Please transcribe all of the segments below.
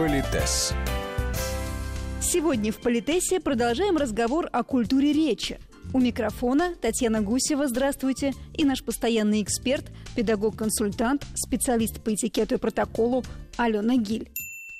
Политес. Сегодня в Политесе продолжаем разговор о культуре речи. У микрофона Татьяна Гусева, здравствуйте, и наш постоянный эксперт, педагог-консультант, специалист по этикету и протоколу Алена Гиль.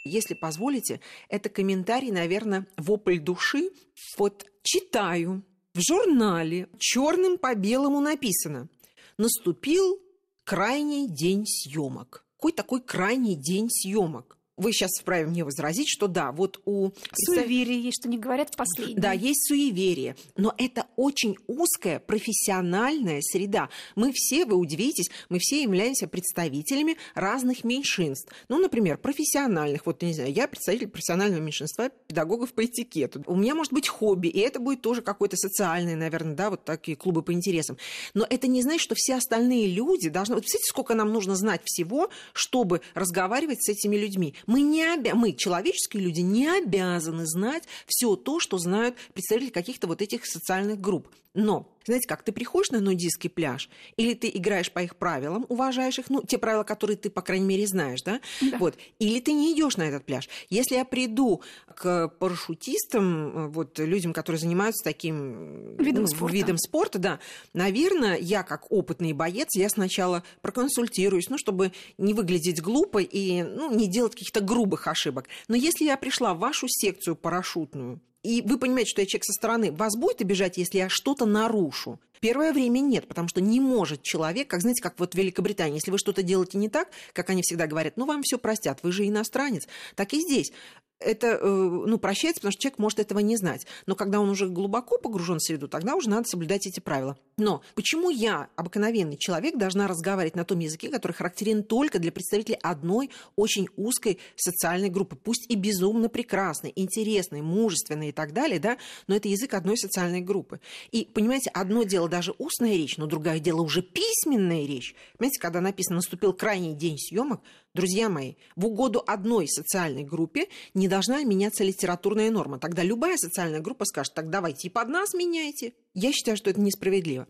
Если позволите, это комментарий, наверное, вопль души. Вот читаю в журнале черным по белому написано «Наступил крайний день съемок». Какой такой крайний день съемок? Вы сейчас вправе мне возразить, что да, вот у... Суеверие есть, что не говорят последнее. Да, есть суеверие, но это очень узкая профессиональная среда. Мы все, вы удивитесь, мы все являемся представителями разных меньшинств. Ну, например, профессиональных. Вот, не знаю, я представитель профессионального меньшинства педагогов по этикету. У меня может быть хобби, и это будет тоже какой-то социальный, наверное, да, вот такие клубы по интересам. Но это не значит, что все остальные люди должны... Вот, представляете, сколько нам нужно знать всего, чтобы разговаривать с этими людьми. Мы, не обя... мы, человеческие люди, не обязаны знать все то, что знают представители каких-то вот этих социальных групп. Но знаете как, ты приходишь на нудистский пляж, или ты играешь по их правилам, уважаешь их, ну, те правила, которые ты, по крайней мере, знаешь, да? да. Вот. Или ты не идешь на этот пляж. Если я приду к парашютистам, вот, людям, которые занимаются таким видом, ну, спорта. видом спорта, да, наверное, я, как опытный боец, я сначала проконсультируюсь, ну, чтобы не выглядеть глупо и ну, не делать каких-то грубых ошибок. Но если я пришла в вашу секцию парашютную, и вы понимаете, что я человек со стороны, вас будет обижать, если я что-то нарушу? Первое время нет, потому что не может человек, как знаете, как вот в Великобритании, если вы что-то делаете не так, как они всегда говорят, ну вам все простят, вы же иностранец, так и здесь это э, ну, прощается, потому что человек может этого не знать. Но когда он уже глубоко погружен в среду, тогда уже надо соблюдать эти правила. Но почему я, обыкновенный человек, должна разговаривать на том языке, который характерен только для представителей одной очень узкой социальной группы, пусть и безумно прекрасной, интересной, мужественной и так далее, да, но это язык одной социальной группы. И, понимаете, одно дело даже устная речь, но другое дело уже письменная речь. Понимаете, когда написано «наступил крайний день съемок», друзья мои, в угоду одной социальной группе не должна меняться литературная норма. Тогда любая социальная группа скажет, так давайте и под нас меняйте. Я считаю, что это несправедливо.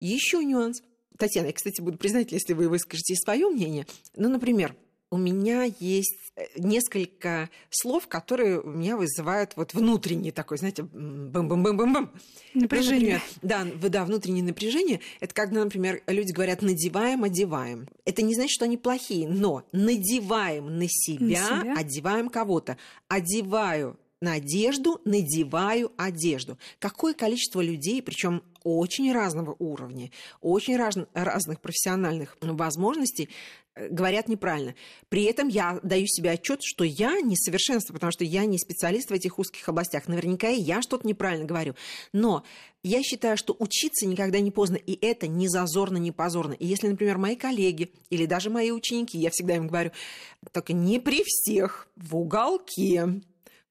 Еще нюанс. Татьяна, я, кстати, буду признательна, если вы выскажете свое мнение. Ну, например, у меня есть э, несколько слов, которые у меня вызывают вот внутренний такой, знаете, бам-бам-бам-бам-бам. Напряжение. Ну, например, да, да, внутреннее напряжение. Это когда, например, люди говорят «надеваем, одеваем». Это не значит, что они плохие, но надеваем на себя, на себя? одеваем кого-то. Одеваю на одежду, надеваю одежду. Какое количество людей, причем очень разного уровня, очень раз, разных профессиональных возможностей, говорят неправильно. При этом я даю себе отчет, что я несовершенство, потому что я не специалист в этих узких областях. Наверняка и я что-то неправильно говорю. Но я считаю, что учиться никогда не поздно, и это не зазорно, не позорно. И если, например, мои коллеги или даже мои ученики, я всегда им говорю, только не при всех, в уголке,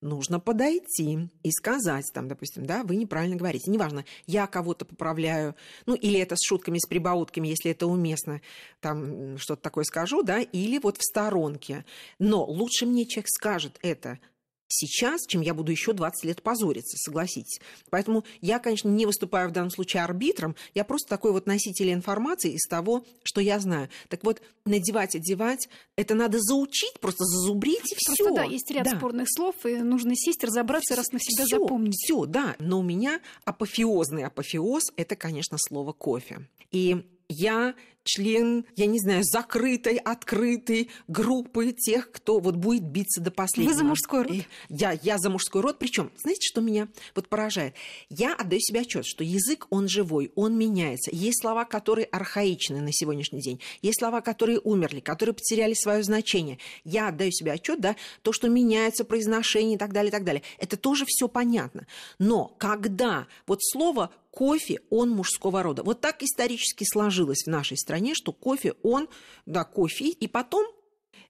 нужно подойти и сказать, там, допустим, да, вы неправильно говорите. Неважно, я кого-то поправляю, ну, или это с шутками, с прибаутками, если это уместно, там, что-то такое скажу, да, или вот в сторонке. Но лучше мне человек скажет это сейчас, чем я буду еще 20 лет позориться, согласитесь. Поэтому я, конечно, не выступаю в данном случае арбитром, я просто такой вот носитель информации из того, что я знаю. Так вот, надевать, одевать, это надо заучить, просто зазубрить и все. Просто да, есть ряд да. спорных слов, и нужно сесть, разобраться, раз навсегда всё, запомнить. Все, да. Но у меня апофеозный апофеоз – это, конечно, слово кофе. И я член, я не знаю, закрытой, открытой группы тех, кто вот будет биться до последнего. Вы за мужской род? Я, я за мужской род. Причем, знаете, что меня вот поражает? Я отдаю себе отчет, что язык, он живой, он меняется. Есть слова, которые архаичны на сегодняшний день. Есть слова, которые умерли, которые потеряли свое значение. Я отдаю себе отчет, да, то, что меняется произношение и так далее, и так далее. Это тоже все понятно. Но когда вот слово кофе, он мужского рода. Вот так исторически сложилось в нашей стране, что кофе, он, да, кофе, и потом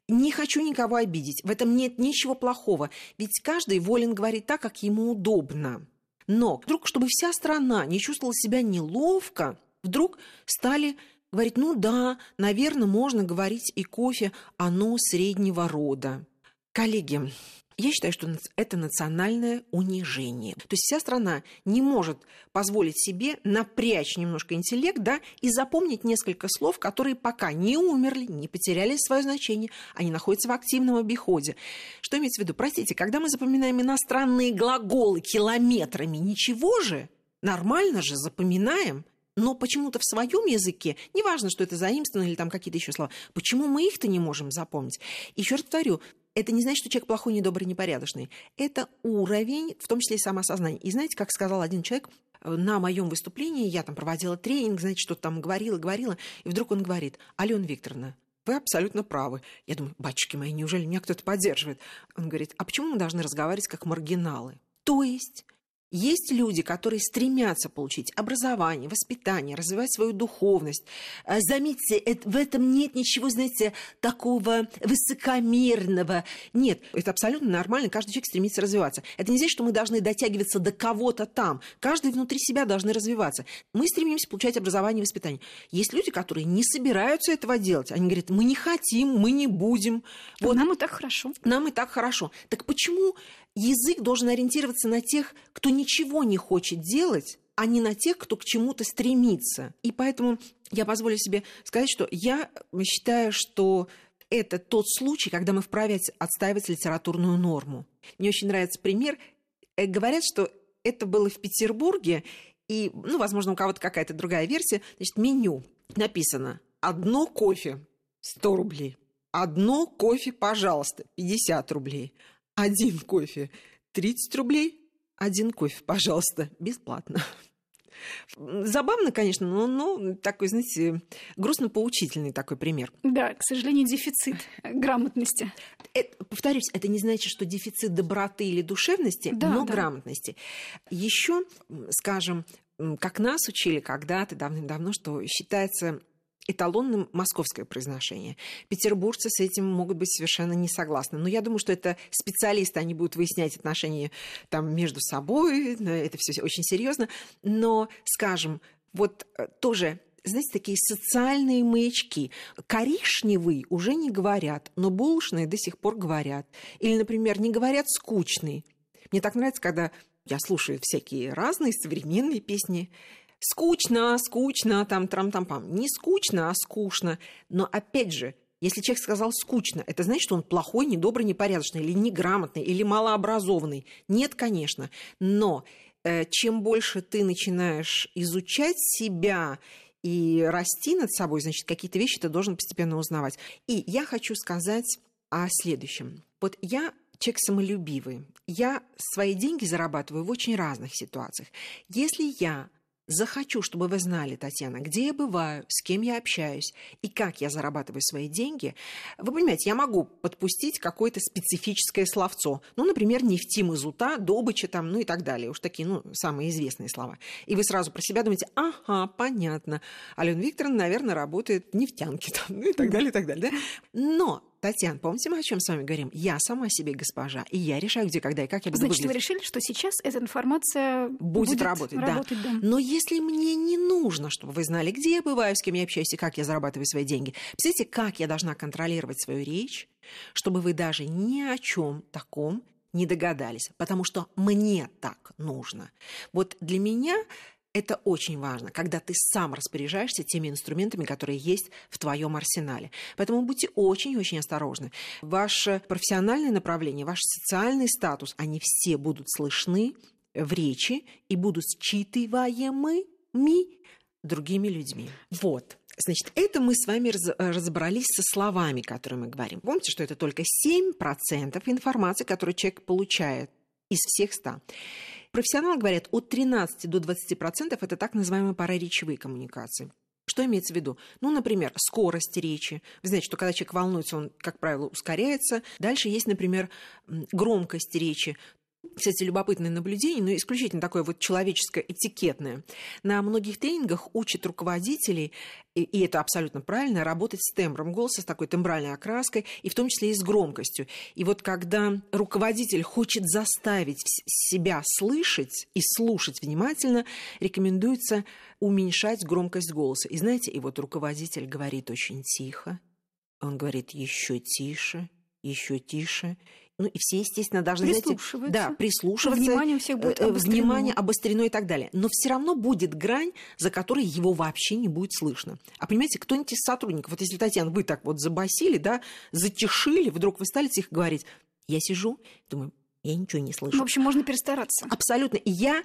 не хочу никого обидеть. В этом нет ничего плохого. Ведь каждый волен говорить так, как ему удобно. Но вдруг, чтобы вся страна не чувствовала себя неловко, вдруг стали говорить, ну да, наверное, можно говорить и кофе, оно среднего рода. Коллеги, Я считаю, что это национальное унижение. То есть вся страна не может позволить себе напрячь немножко интеллект, да, и запомнить несколько слов, которые пока не умерли, не потеряли свое значение, они находятся в активном обиходе. Что имеется в виду? Простите, когда мы запоминаем иностранные глаголы километрами, ничего же, нормально же запоминаем, но почему-то в своем языке, неважно, что это заимствовано или там какие-то еще слова, почему мы их-то не можем запомнить? Еще раз повторю, это не значит, что человек плохой, недобрый, непорядочный. Это уровень, в том числе и самоосознания. И знаете, как сказал один человек, э, на моем выступлении, я там проводила тренинг, знаете, что-то там говорила, говорила, и вдруг он говорит, Алена Викторовна, вы абсолютно правы. Я думаю, батюшки мои, неужели меня кто-то поддерживает? Он говорит, а почему мы должны разговаривать как маргиналы? То есть есть люди, которые стремятся получить образование, воспитание, развивать свою духовность. Э, заметьте, в этом нет ничего, знаете, такого высокомерного. Нет, это абсолютно нормально, каждый человек стремится развиваться. Это не значит, что мы должны дотягиваться до кого-то там. Каждый внутри себя должны развиваться. Мы стремимся получать образование и воспитание. Есть люди, которые не собираются этого делать. Они говорят, мы не хотим, мы не будем. Вот. Нам и так хорошо. Нам и так хорошо. Так почему язык должен ориентироваться на тех, кто ничего не хочет делать, а не на тех, кто к чему-то стремится. И поэтому я позволю себе сказать, что я считаю, что это тот случай, когда мы вправе отстаивать литературную норму. Мне очень нравится пример. Э, говорят, что это было в Петербурге, и, ну, возможно, у кого-то какая-то другая версия. Значит, меню написано «Одно кофе 100 рублей». Одно кофе, пожалуйста, 50 рублей один кофе 30 рублей, один кофе, пожалуйста, бесплатно. Забавно, конечно, но, но такой, знаете, грустно-поучительный такой пример. Да, к сожалению, дефицит грамотности. Это, повторюсь, это не значит, что дефицит доброты или душевности, да, но да. грамотности. Еще, скажем, как нас учили когда-то давным-давно, что считается эталонным московское произношение. Петербуржцы с этим могут быть совершенно не согласны. Но я думаю, что это специалисты, они будут выяснять отношения там между собой, это все очень серьезно. Но, скажем, вот э, тоже знаете, такие социальные маячки. Коричневый уже не говорят, но булочные до сих пор говорят. Или, например, не говорят скучный. Мне так нравится, когда я слушаю всякие разные современные песни, скучно, скучно, там, трам-там-пам. Не скучно, а скучно. Но опять же, если человек сказал скучно, это значит, что он плохой, недобрый, непорядочный, или неграмотный, или малообразованный. Нет, конечно. Но э, чем больше ты начинаешь изучать себя и расти над собой, значит, какие-то вещи ты должен постепенно узнавать. И я хочу сказать о следующем. Вот я человек самолюбивый. Я свои деньги зарабатываю в очень разных ситуациях. Если я захочу, чтобы вы знали, Татьяна, где я бываю, с кем я общаюсь и как я зарабатываю свои деньги, вы понимаете, я могу подпустить какое-то специфическое словцо. Ну, например, нефти мазута, добыча там, ну и так далее. Уж такие, ну, самые известные слова. И вы сразу про себя думаете, ага, понятно. Алена Викторовна, наверное, работает в нефтянке там, ну и так далее, и так далее. Да? Но Татьяна, помните, мы о чем с вами говорим? Я сама себе госпожа, и я решаю, где, когда и как я буду Значит, выглядеть. вы решили, что сейчас эта информация будет, будет работать, работать да. да. Но если мне не нужно, чтобы вы знали, где я бываю, с кем я общаюсь и как я зарабатываю свои деньги, представляете, как я должна контролировать свою речь, чтобы вы даже ни о чем таком не догадались, потому что мне так нужно. Вот для меня это очень важно, когда ты сам распоряжаешься теми инструментами, которые есть в твоем арсенале. Поэтому будьте очень-очень осторожны. Ваше профессиональное направление, ваш социальный статус, они все будут слышны в речи и будут считываемыми другими людьми. Вот. Значит, это мы с вами разобрались со словами, которые мы говорим. Помните, что это только 7% информации, которую человек получает из всех 100. Профессионалы говорят, от 13 до 20% это так называемые параречевые коммуникации. Что имеется в виду? Ну, например, скорость речи. Вы знаете, что когда человек волнуется, он, как правило, ускоряется. Дальше есть, например, громкость речи кстати, любопытное наблюдение, но исключительно такое вот человеческое, этикетное. На многих тренингах учат руководителей, и это абсолютно правильно, работать с тембром голоса, с такой тембральной окраской, и в том числе и с громкостью. И вот когда руководитель хочет заставить себя слышать и слушать внимательно, рекомендуется уменьшать громкость голоса. И знаете, и вот руководитель говорит очень тихо, он говорит еще тише, еще тише, ну и все, естественно, должны прислушиваться. да, прислушиваться. Внимание у всех будет э, обострено. Внимание обострено и так далее. Но все равно будет грань, за которой его вообще не будет слышно. А понимаете, кто-нибудь из сотрудников, вот если, Татьяна, вы так вот забасили, да, затишили, вдруг вы стали тихо говорить, я сижу, думаю, я ничего не слышу. В общем, можно перестараться. Абсолютно. И я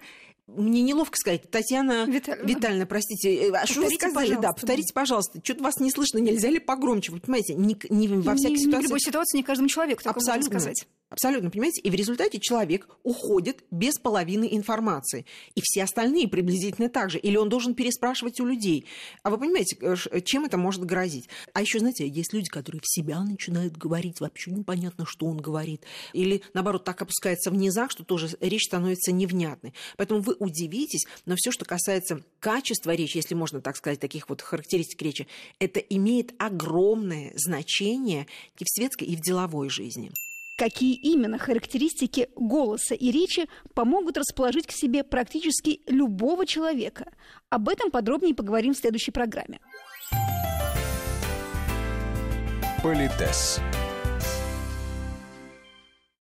мне неловко сказать, Татьяна Виталь... Витальевна, простите, э, а что вы сказали? Пожалуйста. Да, повторите, пожалуйста. Что-то вас не слышно, нельзя ли погромче? Вы понимаете, не, не во всякой не, ситуации. Не в любой ситуации, не каждому человеку такое Абсолютно. можно сказать. Абсолютно, понимаете? И в результате человек уходит без половины информации. И все остальные приблизительно так же. Или он должен переспрашивать у людей. А вы понимаете, э, чем это может грозить? А еще, знаете, есть люди, которые в себя начинают говорить, вообще непонятно, что он говорит. Или, наоборот, так опускается в низах, что тоже речь становится невнятной. Поэтому вы удивитесь, но все, что касается качества речи, если можно так сказать, таких вот характеристик речи, это имеет огромное значение и в светской, и в деловой жизни. Какие именно характеристики голоса и речи помогут расположить к себе практически любого человека? Об этом подробнее поговорим в следующей программе. Политес.